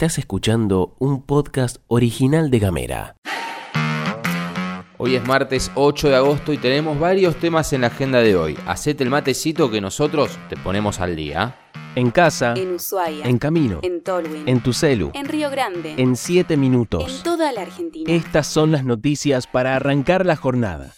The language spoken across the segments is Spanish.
Estás escuchando un podcast original de Gamera. Hoy es martes 8 de agosto y tenemos varios temas en la agenda de hoy. Hacete el matecito que nosotros te ponemos al día. En casa, En Ushuaia. en camino, En Tolwyn. en tu celu, En Río Grande. en 7 En minutos. toda la Argentina. Estas son las noticias para arrancar la jornada.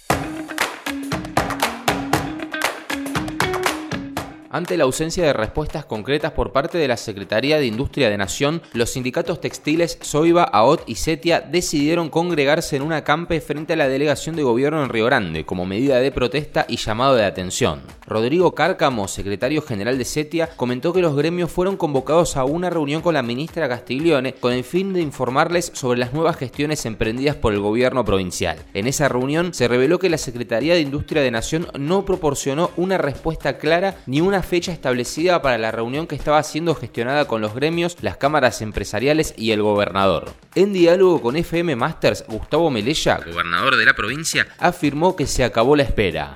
Ante la ausencia de respuestas concretas por parte de la Secretaría de Industria de Nación, los sindicatos textiles Soiba, AOT y Setia decidieron congregarse en un acampe frente a la delegación de gobierno en Río Grande como medida de protesta y llamado de atención. Rodrigo Cárcamo, secretario general de Setia, comentó que los gremios fueron convocados a una reunión con la ministra Castiglione con el fin de informarles sobre las nuevas gestiones emprendidas por el gobierno provincial. En esa reunión se reveló que la Secretaría de Industria de Nación no proporcionó una respuesta clara ni una fecha establecida para la reunión que estaba siendo gestionada con los gremios, las cámaras empresariales y el gobernador. En diálogo con FM Masters, Gustavo Melella, gobernador de la provincia, afirmó que se acabó la espera.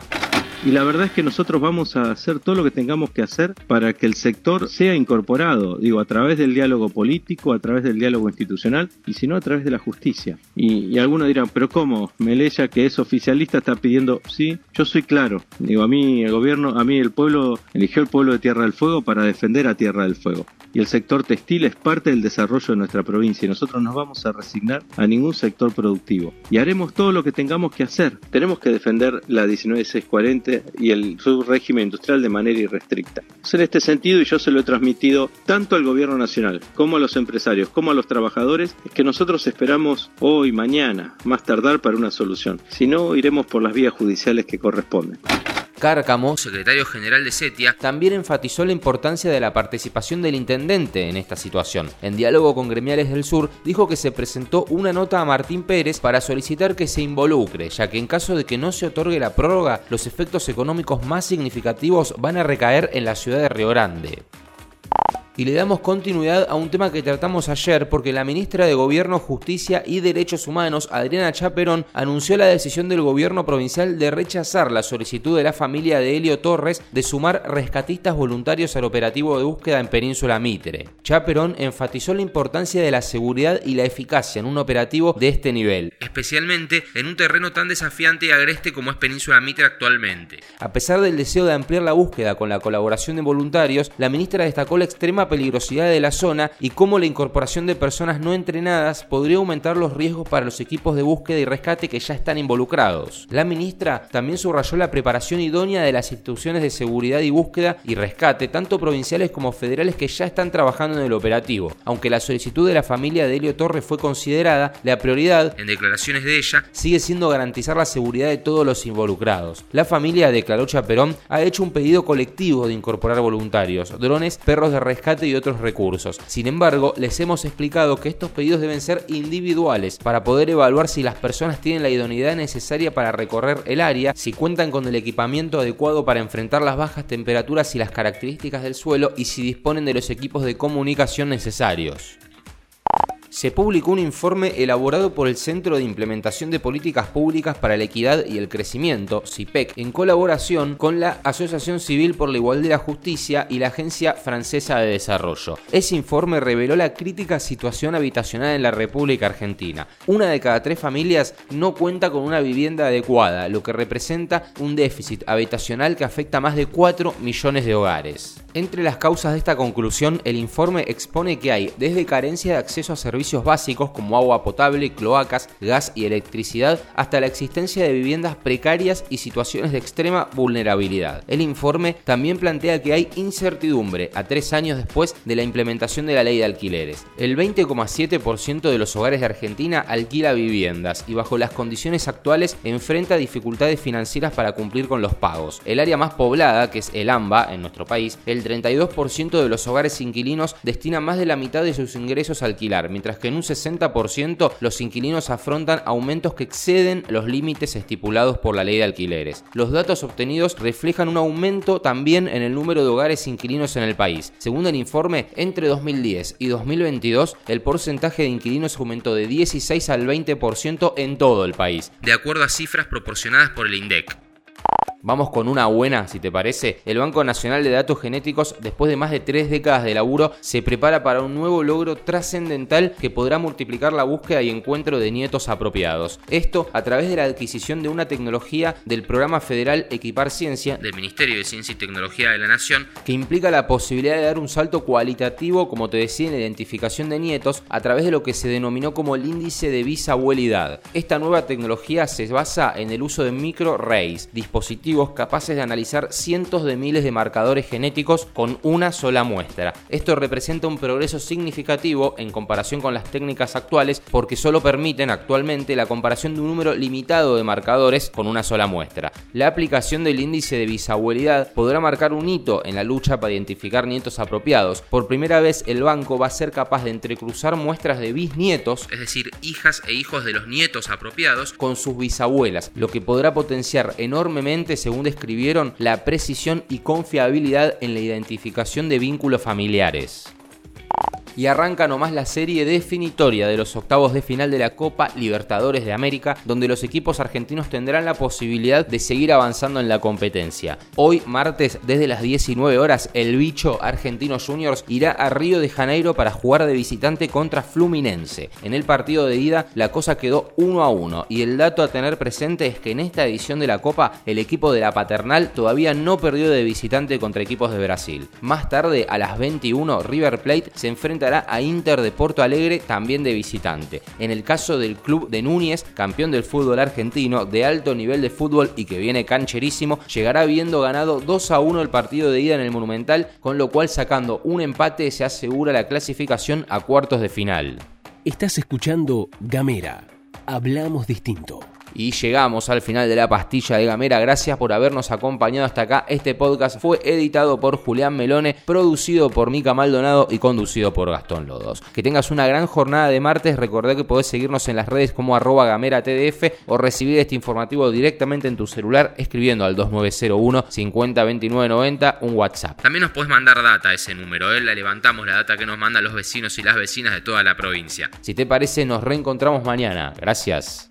Y la verdad es que nosotros vamos a hacer todo lo que tengamos que hacer para que el sector sea incorporado, digo, a través del diálogo político, a través del diálogo institucional y si no a través de la justicia. Y, algunos dirán, pero ¿cómo? Melella, que es oficialista, está pidiendo, sí, yo soy claro. Digo, a mí el gobierno, a mí el pueblo, eligió el pueblo de Tierra del Fuego para defender a Tierra del Fuego. Y el sector textil es parte del desarrollo de nuestra provincia y nosotros no vamos a resignar a ningún sector productivo. Y haremos todo lo que tengamos que hacer. Tenemos que defender la 19640 y el su régimen industrial de manera irrestricta. Es en este sentido, y yo se lo he transmitido tanto al gobierno nacional como a los empresarios, como a los trabajadores, es que nosotros esperamos hoy, mañana, más tardar para una solución. Si no, iremos por las vías judiciales que corresponden. Cárcamo, secretario general de Setia, también enfatizó la importancia de la participación del intendente en esta situación. En diálogo con gremiales del sur, dijo que se presentó una nota a Martín Pérez para solicitar que se involucre, ya que en caso de que no se otorgue la prórroga, los efectos económicos más significativos van a recaer en la ciudad de Río Grande y le damos continuidad a un tema que tratamos ayer porque la ministra de Gobierno, Justicia y Derechos Humanos, Adriana Chaperón, anunció la decisión del gobierno provincial de rechazar la solicitud de la familia de Helio Torres de sumar rescatistas voluntarios al operativo de búsqueda en Península Mitre. Chaperón enfatizó la importancia de la seguridad y la eficacia en un operativo de este nivel, especialmente en un terreno tan desafiante y agreste como es Península Mitre actualmente. A pesar del deseo de ampliar la búsqueda con la colaboración de voluntarios, la ministra destacó la extrema peligrosidad de la zona y cómo la incorporación de personas no entrenadas podría aumentar los riesgos para los equipos de búsqueda y rescate que ya están involucrados. La ministra también subrayó la preparación idónea de las instituciones de seguridad y búsqueda y rescate, tanto provinciales como federales que ya están trabajando en el operativo. Aunque la solicitud de la familia de Helio Torres fue considerada, la prioridad, en declaraciones de ella, sigue siendo garantizar la seguridad de todos los involucrados. La familia, declaró Chaperón, ha hecho un pedido colectivo de incorporar voluntarios, drones, perros de rescate y otros recursos. Sin embargo, les hemos explicado que estos pedidos deben ser individuales para poder evaluar si las personas tienen la idoneidad necesaria para recorrer el área, si cuentan con el equipamiento adecuado para enfrentar las bajas temperaturas y las características del suelo y si disponen de los equipos de comunicación necesarios se publicó un informe elaborado por el Centro de Implementación de Políticas Públicas para la Equidad y el Crecimiento, CIPEC, en colaboración con la Asociación Civil por la Igualdad y la Justicia y la Agencia Francesa de Desarrollo. Ese informe reveló la crítica situación habitacional en la República Argentina. Una de cada tres familias no cuenta con una vivienda adecuada, lo que representa un déficit habitacional que afecta a más de 4 millones de hogares. Entre las causas de esta conclusión, el informe expone que hay desde carencia de acceso a servicios básicos como agua potable, cloacas, gas y electricidad, hasta la existencia de viviendas precarias y situaciones de extrema vulnerabilidad. El informe también plantea que hay incertidumbre a tres años después de la implementación de la ley de alquileres. El 20,7% de los hogares de Argentina alquila viviendas y bajo las condiciones actuales enfrenta dificultades financieras para cumplir con los pagos. El área más poblada, que es el AMBA en nuestro país, el 32% de los hogares inquilinos destina más de la mitad de sus ingresos a alquilar, mientras que en un 60% los inquilinos afrontan aumentos que exceden los límites estipulados por la ley de alquileres. Los datos obtenidos reflejan un aumento también en el número de hogares inquilinos en el país. Según el informe, entre 2010 y 2022 el porcentaje de inquilinos aumentó de 16 al 20% en todo el país, de acuerdo a cifras proporcionadas por el INDEC. Vamos con una buena, si te parece. El Banco Nacional de Datos Genéticos, después de más de tres décadas de laburo, se prepara para un nuevo logro trascendental que podrá multiplicar la búsqueda y encuentro de nietos apropiados. Esto a través de la adquisición de una tecnología del Programa Federal Equipar Ciencia del Ministerio de Ciencia y Tecnología de la Nación, que implica la posibilidad de dar un salto cualitativo, como te decía, en la identificación de nietos a través de lo que se denominó como el índice de bisabuelidad. Esta nueva tecnología se basa en el uso de microarrays, dispositivos capaces de analizar cientos de miles de marcadores genéticos con una sola muestra. Esto representa un progreso significativo en comparación con las técnicas actuales porque solo permiten actualmente la comparación de un número limitado de marcadores con una sola muestra. La aplicación del índice de bisabuelidad podrá marcar un hito en la lucha para identificar nietos apropiados. Por primera vez el banco va a ser capaz de entrecruzar muestras de bisnietos, es decir, hijas e hijos de los nietos apropiados, con sus bisabuelas, lo que podrá potenciar enormemente según describieron, la precisión y confiabilidad en la identificación de vínculos familiares y arranca nomás la serie definitoria de los octavos de final de la Copa Libertadores de América, donde los equipos argentinos tendrán la posibilidad de seguir avanzando en la competencia. Hoy, martes, desde las 19 horas, el bicho Argentino Juniors irá a Río de Janeiro para jugar de visitante contra Fluminense. En el partido de ida, la cosa quedó 1 a 1 y el dato a tener presente es que en esta edición de la Copa, el equipo de la Paternal todavía no perdió de visitante contra equipos de Brasil. Más tarde, a las 21, River Plate se enfrenta a Inter de Porto Alegre también de visitante. En el caso del club de Núñez, campeón del fútbol argentino de alto nivel de fútbol y que viene cancherísimo, llegará habiendo ganado 2 a 1 el partido de ida en el Monumental, con lo cual sacando un empate se asegura la clasificación a cuartos de final. Estás escuchando Gamera. Hablamos distinto. Y llegamos al final de la pastilla de Gamera. Gracias por habernos acompañado hasta acá. Este podcast fue editado por Julián Melone, producido por Mica Maldonado y conducido por Gastón Lodos. Que tengas una gran jornada de martes. Recordá que podés seguirnos en las redes como arroba gamera tdf o recibir este informativo directamente en tu celular escribiendo al 2901 502990 un WhatsApp. También nos podés mandar data a ese número. ¿eh? La levantamos la data que nos mandan los vecinos y las vecinas de toda la provincia. Si te parece, nos reencontramos mañana. Gracias.